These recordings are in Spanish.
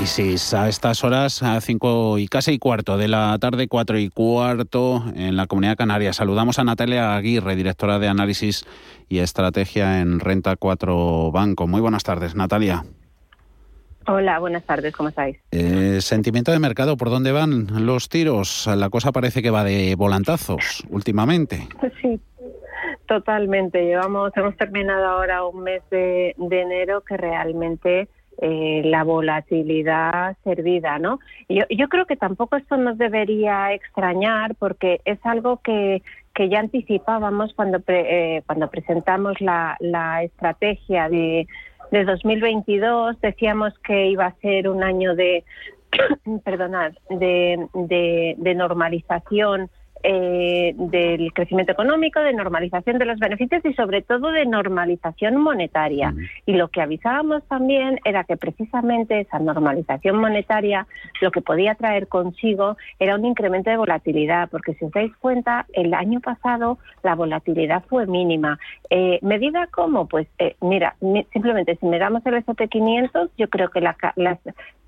análisis a estas horas, a cinco y casi y cuarto de la tarde, cuatro y cuarto en la Comunidad Canaria. Saludamos a Natalia Aguirre, directora de análisis y estrategia en Renta 4 Banco. Muy buenas tardes, Natalia. Hola, buenas tardes, ¿cómo estáis? Eh, sentimiento de mercado, ¿por dónde van los tiros? La cosa parece que va de volantazos últimamente. Sí, totalmente. Llevamos, hemos terminado ahora un mes de, de enero que realmente eh, la volatilidad servida, ¿no? Yo, yo creo que tampoco esto nos debería extrañar porque es algo que, que ya anticipábamos cuando, eh, cuando presentamos la, la estrategia de, de 2022. Decíamos que iba a ser un año de, perdonad, de, de, de normalización eh, del crecimiento económico, de normalización de los beneficios y sobre todo de normalización monetaria. Y lo que avisábamos también era que precisamente esa normalización monetaria lo que podía traer consigo era un incremento de volatilidad, porque si os dais cuenta, el año pasado la volatilidad fue mínima. Eh, ¿Medida cómo? Pues eh, mira, simplemente si miramos el SP500, yo creo que la, las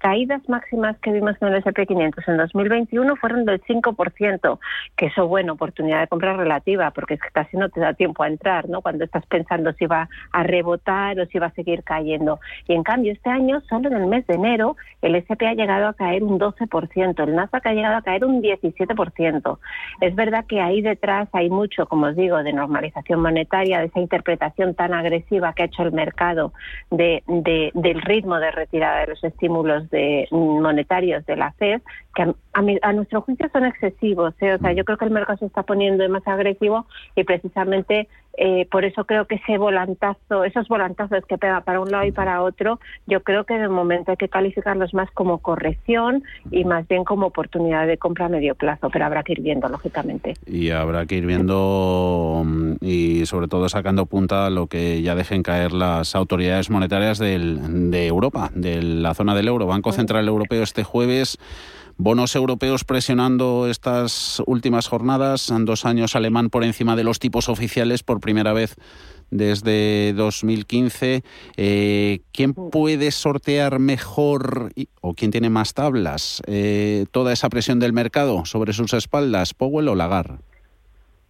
caídas máximas que vimos en el SP500 en 2021 fueron del 5%, que eso, bueno, oportunidad de compra relativa, porque es que casi no te da tiempo a entrar, ¿no? Cuando estás pensando si va a rebotar o si va a seguir cayendo. Y en cambio, este año, solo en el mes de enero, el SP ha llegado a caer un 12%, el Nasdaq ha llegado a caer un 17%. Es verdad que ahí detrás hay mucho, como os digo, de normalización monetaria, de esa interpretación tan agresiva que ha hecho el mercado de, de, del ritmo de retirada de los estímulos de, monetarios de la FED, que a, a, nuestro juicio son excesivos. ¿eh? O sea, yo creo que el mercado se está poniendo más agresivo y precisamente eh, por eso creo que ese volantazo, esos volantazos que pega para un lado y para otro, yo creo que de momento hay que calificarlos más como corrección y más bien como oportunidad de compra a medio plazo, pero habrá que ir viendo, lógicamente. Y habrá que ir viendo mm, y sobre todo sacando punta lo que ya dejen caer las autoridades monetarias del, de Europa, de la zona del euro. Banco Central Europeo este jueves Bonos europeos presionando estas últimas jornadas, en dos años alemán por encima de los tipos oficiales por primera vez desde 2015. Eh, ¿Quién puede sortear mejor o quién tiene más tablas eh, toda esa presión del mercado sobre sus espaldas, Powell o Lagarde?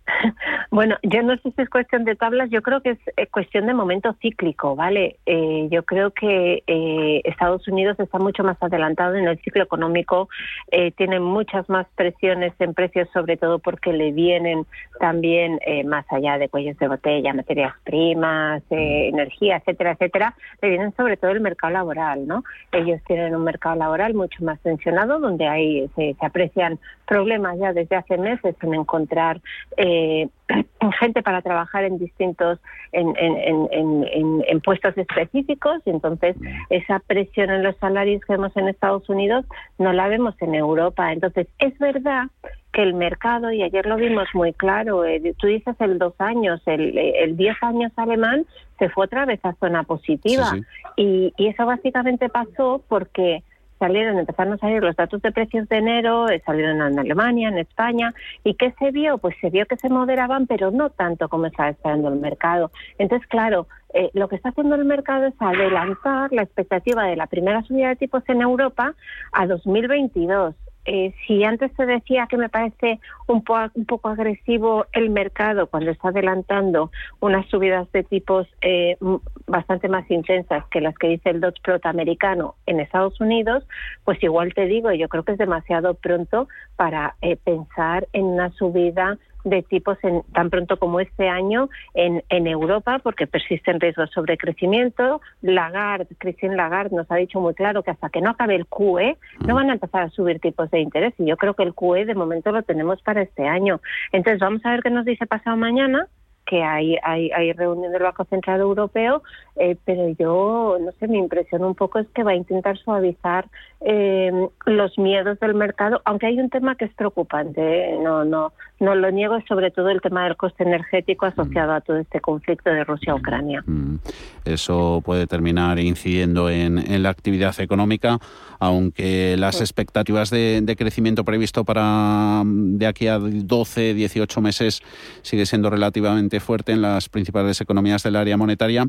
Bueno, yo no sé si es cuestión de tablas, yo creo que es eh, cuestión de momento cíclico, ¿vale? Eh, yo creo que eh, Estados Unidos está mucho más adelantado en el ciclo económico, eh, tiene muchas más presiones en precios, sobre todo porque le vienen también eh, más allá de cuellos de botella, materias primas, eh, energía, etcétera, etcétera, le vienen sobre todo el mercado laboral, ¿no? Ellos tienen un mercado laboral mucho más tensionado, donde hay se, se aprecian problemas ya desde hace meses en encontrar eh, gente para trabajar en distintos en, en, en, en, puestos específicos. Y entonces esa presión en los salarios que vemos en Estados Unidos no la vemos en Europa. Entonces es verdad que el mercado y ayer lo vimos muy claro eh, tú dices el dos años el, el diez años alemán se fue otra vez a zona positiva. Sí, sí. Y, y eso básicamente pasó porque salieron, empezaron a salir los datos de precios de enero, eh, salieron en Alemania, en España, y ¿qué se vio? Pues se vio que se moderaban, pero no tanto como estaba esperando el mercado. Entonces, claro, eh, lo que está haciendo el mercado es adelantar la expectativa de la primera subida de tipos en Europa a 2022 eh, si antes se decía que me parece un, po un, poco agresivo el mercado cuando está adelantando unas subidas de tipos eh, bastante más intensas que las que dice el Dodge Plot americano en Estados Unidos, pues igual te digo, yo creo que es demasiado pronto para eh, pensar en una subida de tipos en, tan pronto como este año en, en Europa, porque persisten riesgos sobre crecimiento. Lagarde, Christine Lagarde nos ha dicho muy claro que hasta que no acabe el QE no van a empezar a subir tipos de interés y yo creo que el QE de momento lo tenemos para este año. Entonces vamos a ver qué nos dice pasado mañana que hay, hay, hay reunión del Banco Central Europeo, eh, pero yo, no sé, mi impresión un poco es que va a intentar suavizar eh, los miedos del mercado, aunque hay un tema que es preocupante, ¿eh? no, no, no lo niego, es sobre todo el tema del coste energético asociado a todo este conflicto de Rusia-Ucrania. Mm. Eso puede terminar incidiendo en, en la actividad económica, aunque las sí. expectativas de, de, crecimiento previsto para de aquí a 12, 18 meses sigue siendo relativamente fuerte en las principales economías del área monetaria.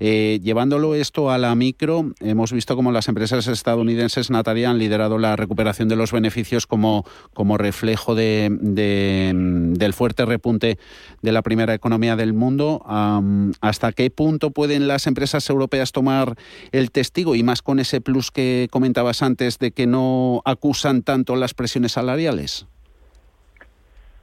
Eh, llevándolo esto a la micro, hemos visto como las empresas estadounidenses, Natalia, han liderado la recuperación de los beneficios como, como reflejo de, del fuerte repunte de la primera economía del mundo. ¿Hasta qué punto pueden las empresas europeas tomar el testigo y más con ese plus que comentabas antes de que no acusan tanto las presiones salariales?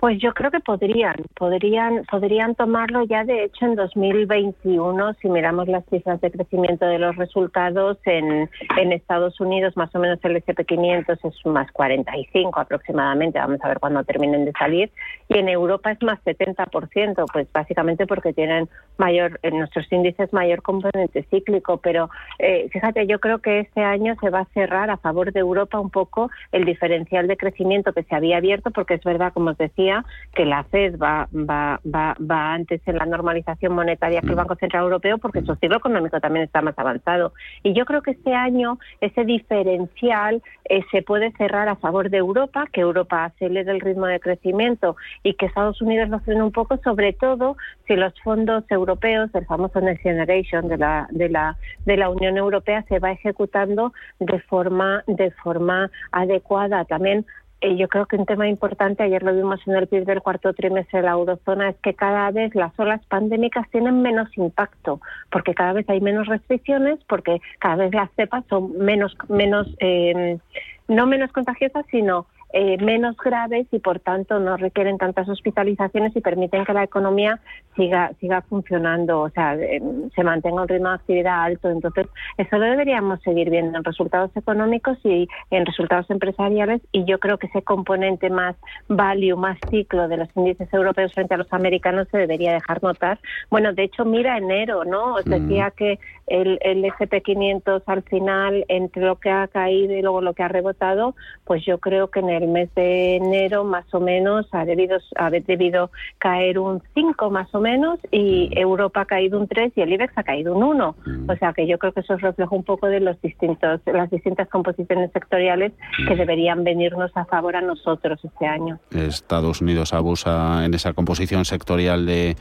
Pues yo creo que podrían, podrían, podrían tomarlo ya de hecho en 2021 si miramos las cifras de crecimiento de los resultados en, en Estados Unidos más o menos el S&P 500 es más 45 aproximadamente, vamos a ver cuándo terminen de salir y en Europa es más 70%, pues básicamente porque tienen mayor en nuestros índices mayor componente cíclico, pero eh, fíjate, yo creo que este año se va a cerrar a favor de Europa un poco el diferencial de crecimiento que se había abierto porque es verdad como os decía que la Fed va, va, va, va antes en la normalización monetaria que el mm. Banco Central Europeo porque su ciclo económico también está más avanzado. Y yo creo que este año ese diferencial eh, se puede cerrar a favor de Europa, que Europa acelere el ritmo de crecimiento y que Estados Unidos lo frene un poco, sobre todo si los fondos europeos, el famoso Next Generation de la, de la, de la Unión Europea, se va ejecutando de forma, de forma adecuada. También eh, yo creo que un tema importante, ayer lo vimos en el PIB del cuarto trimestre de la eurozona, es que cada vez las olas pandémicas tienen menos impacto, porque cada vez hay menos restricciones, porque cada vez las cepas son menos, menos eh, no menos contagiosas, sino eh, menos graves y por tanto no requieren tantas hospitalizaciones y permiten que la economía siga siga funcionando, o sea, eh, se mantenga un ritmo de actividad alto. Entonces, eso lo deberíamos seguir viendo en resultados económicos y en resultados empresariales y yo creo que ese componente más value, más ciclo de los índices europeos frente a los americanos se debería dejar notar. Bueno, de hecho, mira enero, ¿no? Os decía mm. que el, el SP500 al final, entre lo que ha caído y luego lo que ha rebotado, pues yo creo que en el mes de enero más o menos ha debido, ha debido caer un 5 más o menos y mm. Europa ha caído un 3 y el IBEX ha caído un 1. Mm. O sea que yo creo que eso es reflejo un poco de los distintos, las distintas composiciones sectoriales que deberían venirnos a favor a nosotros este año. Estados Unidos abusa en esa composición sectorial de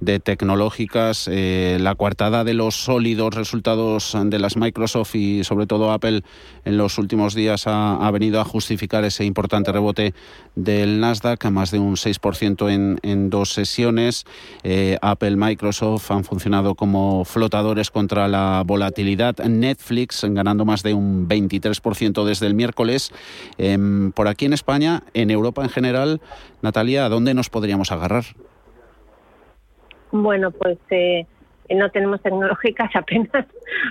de tecnológicas, eh, la coartada de los sólidos resultados de las Microsoft y sobre todo Apple en los últimos días ha, venido a justificar ese importante rebote del Nasdaq, a más de un 6% en, en dos sesiones. Eh, Apple, Microsoft han funcionado como flotadores contra la volatilidad. Netflix ganando más de un 23% desde el miércoles. Em, por aquí en España, en Europa en general, Natalia, ¿a dónde nos podríamos agarrar? Bueno, pues eh, no tenemos tecnológicas apenas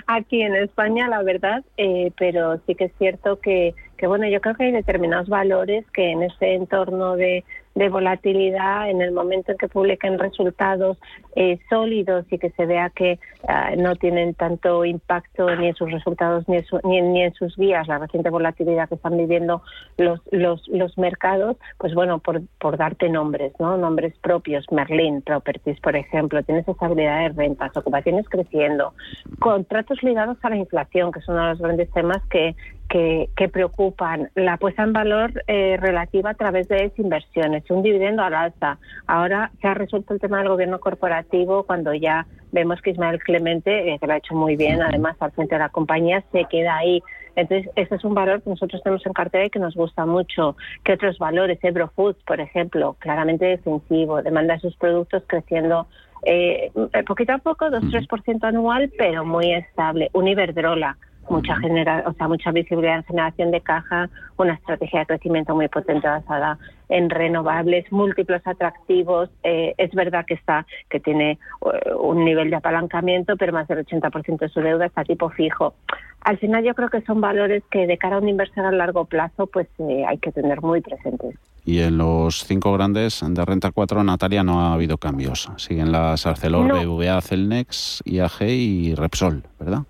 aquí en España, la verdad, eh, pero sí que es cierto que, que, bueno, yo creo que hay determinados valores que en este entorno de de volatilidad en el momento en que publiquen resultados eh, sólidos y que se vea que ah, no tienen tanto impacto ni en sus resultados ni en, ni, ni en, sus guías, la reciente volatilidad que están viviendo los, los, los mercados, pues bueno, por, por darte nombres, ¿no? Nombres propios, Merlin Properties, por ejemplo, tienes estabilidad de rentas, ocupaciones creciendo, contratos ligados a la inflación, que es uno de los grandes temas que, que, preocupan. La puesta en valor eh, relativa a través de inversiones, un dividendo al alza. Ahora se ha resuelto el tema del gobierno corporativo cuando ya vemos que Ismael Clemente, eh, que lo ha hecho muy bien, además al frente de la compañía, se queda ahí. Entonces, ese es un valor que nosotros tenemos en cartera y que nos gusta mucho. ¿Qué otros valores? Ebro Foods, por ejemplo, claramente defensivo, demanda sus productos creciendo eh, poquito a poco, 2-3% anual, pero muy estable. Un Iberdrola, mucha genera, o sea, mucha visibilidad en generación de caja, una estrategia de crecimiento muy potente basada en renovables, múltiplos atractivos. Eh, es verdad que está que tiene eh, un nivel de apalancamiento, pero más del 80% de su deuda está tipo fijo. Al final yo creo que son valores que de cara a un inversor a largo plazo pues eh, hay que tener muy presentes. Y en los cinco grandes de renta 4, Natalia, no ha habido cambios. Siguen las Arcelor, BVA, Celnex, IAG y Repsol, ¿verdad?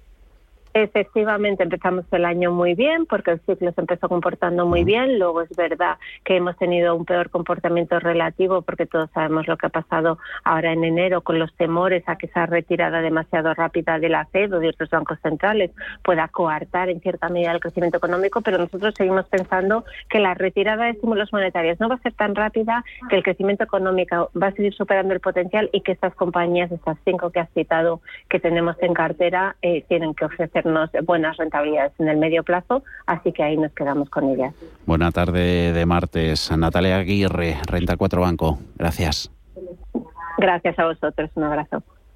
Efectivamente, empezamos el año muy bien porque el ciclo se empezó comportando muy bien. Luego es verdad que hemos tenido un peor comportamiento relativo porque todos sabemos lo que ha pasado ahora en enero con los temores a que esa retirada demasiado rápida de la Fed o de otros bancos centrales pueda coartar en cierta medida el crecimiento económico, pero nosotros seguimos pensando que la retirada de estímulos monetarios no va a ser tan rápida, que el crecimiento económico va a seguir superando el potencial y que estas compañías, estas cinco que has citado que tenemos en cartera, eh, tienen que ofrecer buenas rentabilidades en el medio plazo, así que ahí nos quedamos con ellas. Buena tarde de martes. Natalia Aguirre, Renta 4 Banco. Gracias. Gracias a vosotros. Un abrazo.